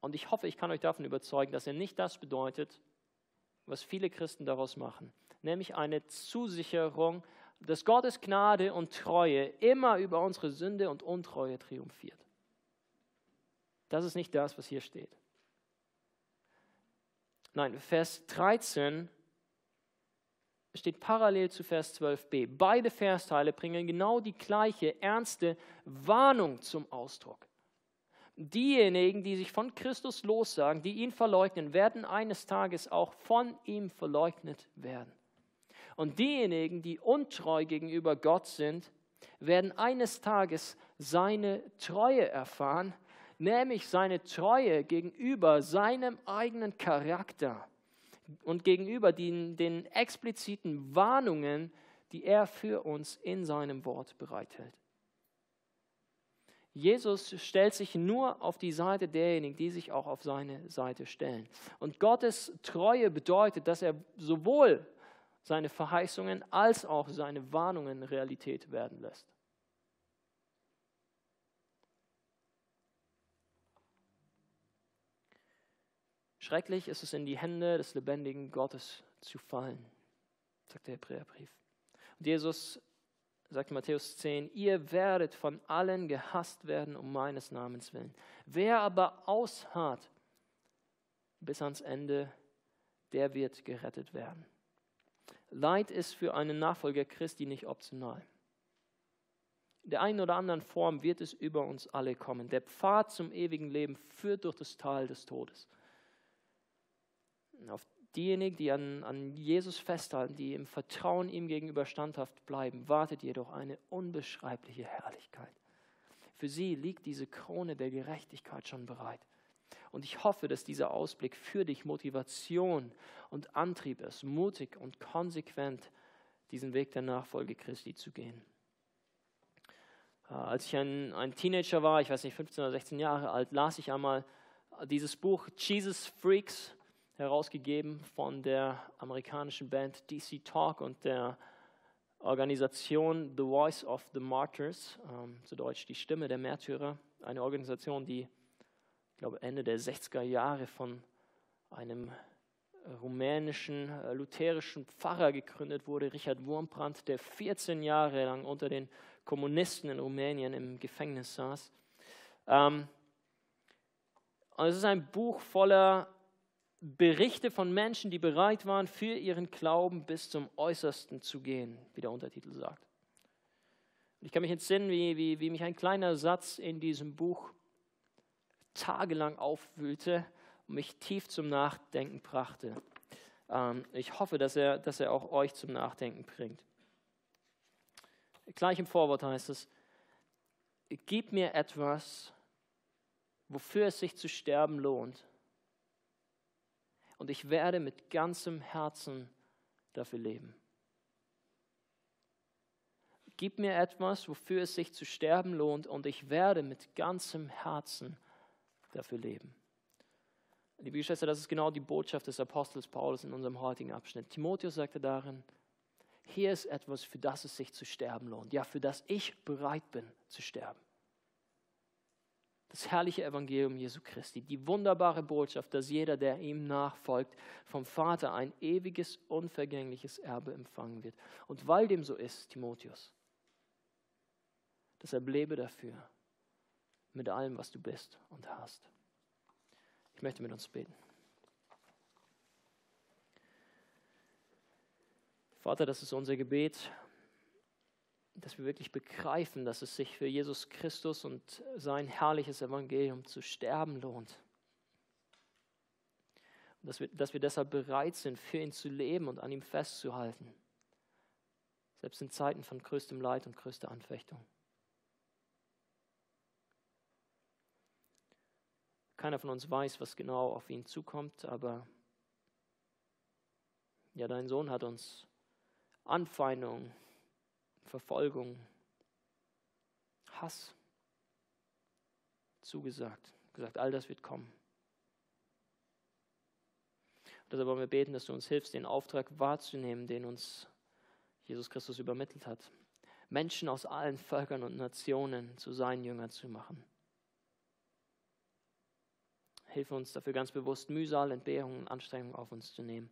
A: Und ich hoffe, ich kann euch davon überzeugen, dass er nicht das bedeutet, was viele Christen daraus machen, nämlich eine Zusicherung, dass Gottes Gnade und Treue immer über unsere Sünde und Untreue triumphiert. Das ist nicht das, was hier steht. Nein, Vers 13 steht parallel zu Vers 12b. Beide Versteile bringen genau die gleiche ernste Warnung zum Ausdruck. Diejenigen, die sich von Christus lossagen, die ihn verleugnen, werden eines Tages auch von ihm verleugnet werden. Und diejenigen, die untreu gegenüber Gott sind, werden eines Tages seine Treue erfahren, nämlich seine Treue gegenüber seinem eigenen Charakter und gegenüber den, den expliziten Warnungen, die er für uns in seinem Wort bereithält. Jesus stellt sich nur auf die Seite derjenigen, die sich auch auf seine Seite stellen. Und Gottes Treue bedeutet, dass er sowohl seine Verheißungen als auch seine Warnungen Realität werden lässt. Schrecklich ist es, in die Hände des lebendigen Gottes zu fallen, sagt der Hebräerbrief. Und Jesus sagt Matthäus 10, ihr werdet von allen gehasst werden um meines Namens willen. Wer aber ausharrt bis ans Ende, der wird gerettet werden. Leid ist für einen Nachfolger Christi nicht optional. In der einen oder anderen Form wird es über uns alle kommen. Der Pfad zum ewigen Leben führt durch das Tal des Todes. Auf diejenigen, die an, an Jesus festhalten, die im Vertrauen ihm gegenüber standhaft bleiben, wartet jedoch eine unbeschreibliche Herrlichkeit. Für sie liegt diese Krone der Gerechtigkeit schon bereit. Und ich hoffe, dass dieser Ausblick für dich Motivation und Antrieb ist, mutig und konsequent diesen Weg der Nachfolge Christi zu gehen. Äh, als ich ein, ein, Teenager war, ich weiß nicht, 15 oder 16 Jahre alt, las ich einmal dieses Buch Jesus Freaks, herausgegeben von der amerikanischen Band DC Talk und der Organisation The Voice of the Martyrs, ähm, zu Deutsch die Stimme der Märtyrer, eine Organisation, die, ich glaube, Ende der 60er Jahre von einem rumänischen äh, lutherischen Pfarrer gegründet wurde, Richard Wurmbrand, der 14 Jahre lang unter den Kommunisten in Rumänien im Gefängnis saß. Ähm, und es ist ein Buch voller Berichte von Menschen, die bereit waren, für ihren Glauben bis zum Äußersten zu gehen, wie der Untertitel sagt. ich kann mich entsinnen, wie, wie, wie mich ein kleiner Satz in diesem Buch tagelang aufwühlte und mich tief zum Nachdenken brachte. Ähm, ich hoffe, dass er, dass er auch euch zum Nachdenken bringt. Gleich im Vorwort heißt es, gib mir etwas, wofür es sich zu sterben lohnt. Und ich werde mit ganzem Herzen dafür leben. Gib mir etwas, wofür es sich zu sterben lohnt, und ich werde mit ganzem Herzen dafür leben. Liebe Geschwister, das ist genau die Botschaft des Apostels Paulus in unserem heutigen Abschnitt. Timotheus sagte darin, hier ist etwas, für das es sich zu sterben lohnt. Ja, für das ich bereit bin zu sterben. Das herrliche Evangelium Jesu Christi, die wunderbare Botschaft, dass jeder, der ihm nachfolgt, vom Vater ein ewiges, unvergängliches Erbe empfangen wird. Und weil dem so ist, Timotheus, deshalb lebe dafür mit allem, was du bist und hast. Ich möchte mit uns beten. Vater, das ist unser Gebet, dass wir wirklich begreifen, dass es sich für Jesus Christus und sein herrliches Evangelium zu sterben lohnt. Und dass wir, dass wir deshalb bereit sind, für ihn zu leben und an ihm festzuhalten. Selbst in Zeiten von größtem Leid und größter Anfechtung. Keiner von uns weiß, was genau auf ihn zukommt, aber ja, dein Sohn hat uns Anfeindung, Verfolgung, Hass zugesagt. Gesagt, all das wird kommen. Deshalb wollen wir beten, dass du uns hilfst, den Auftrag wahrzunehmen, den uns Jesus Christus übermittelt hat. Menschen aus allen Völkern und Nationen zu seinen Jüngern zu machen. Hilfe uns dafür ganz bewusst, Mühsal, Entbehrungen und Anstrengungen auf uns zu nehmen.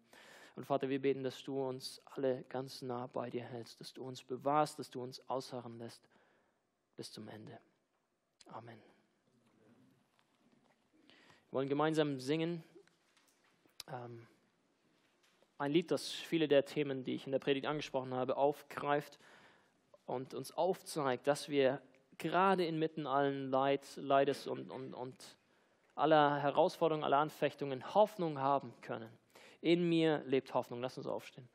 A: Und Vater, wir beten, dass du uns alle ganz nah bei dir hältst, dass du uns bewahrst, dass du uns ausharren lässt bis zum Ende. Amen. Wir wollen gemeinsam singen. Ähm, ein Lied, das viele der Themen, die ich in der Predigt angesprochen habe, aufgreift und uns aufzeigt, dass wir gerade inmitten allen Leid, Leides und, und, und aller Herausforderungen, aller Anfechtungen Hoffnung haben können. In mir lebt Hoffnung. Lass uns aufstehen.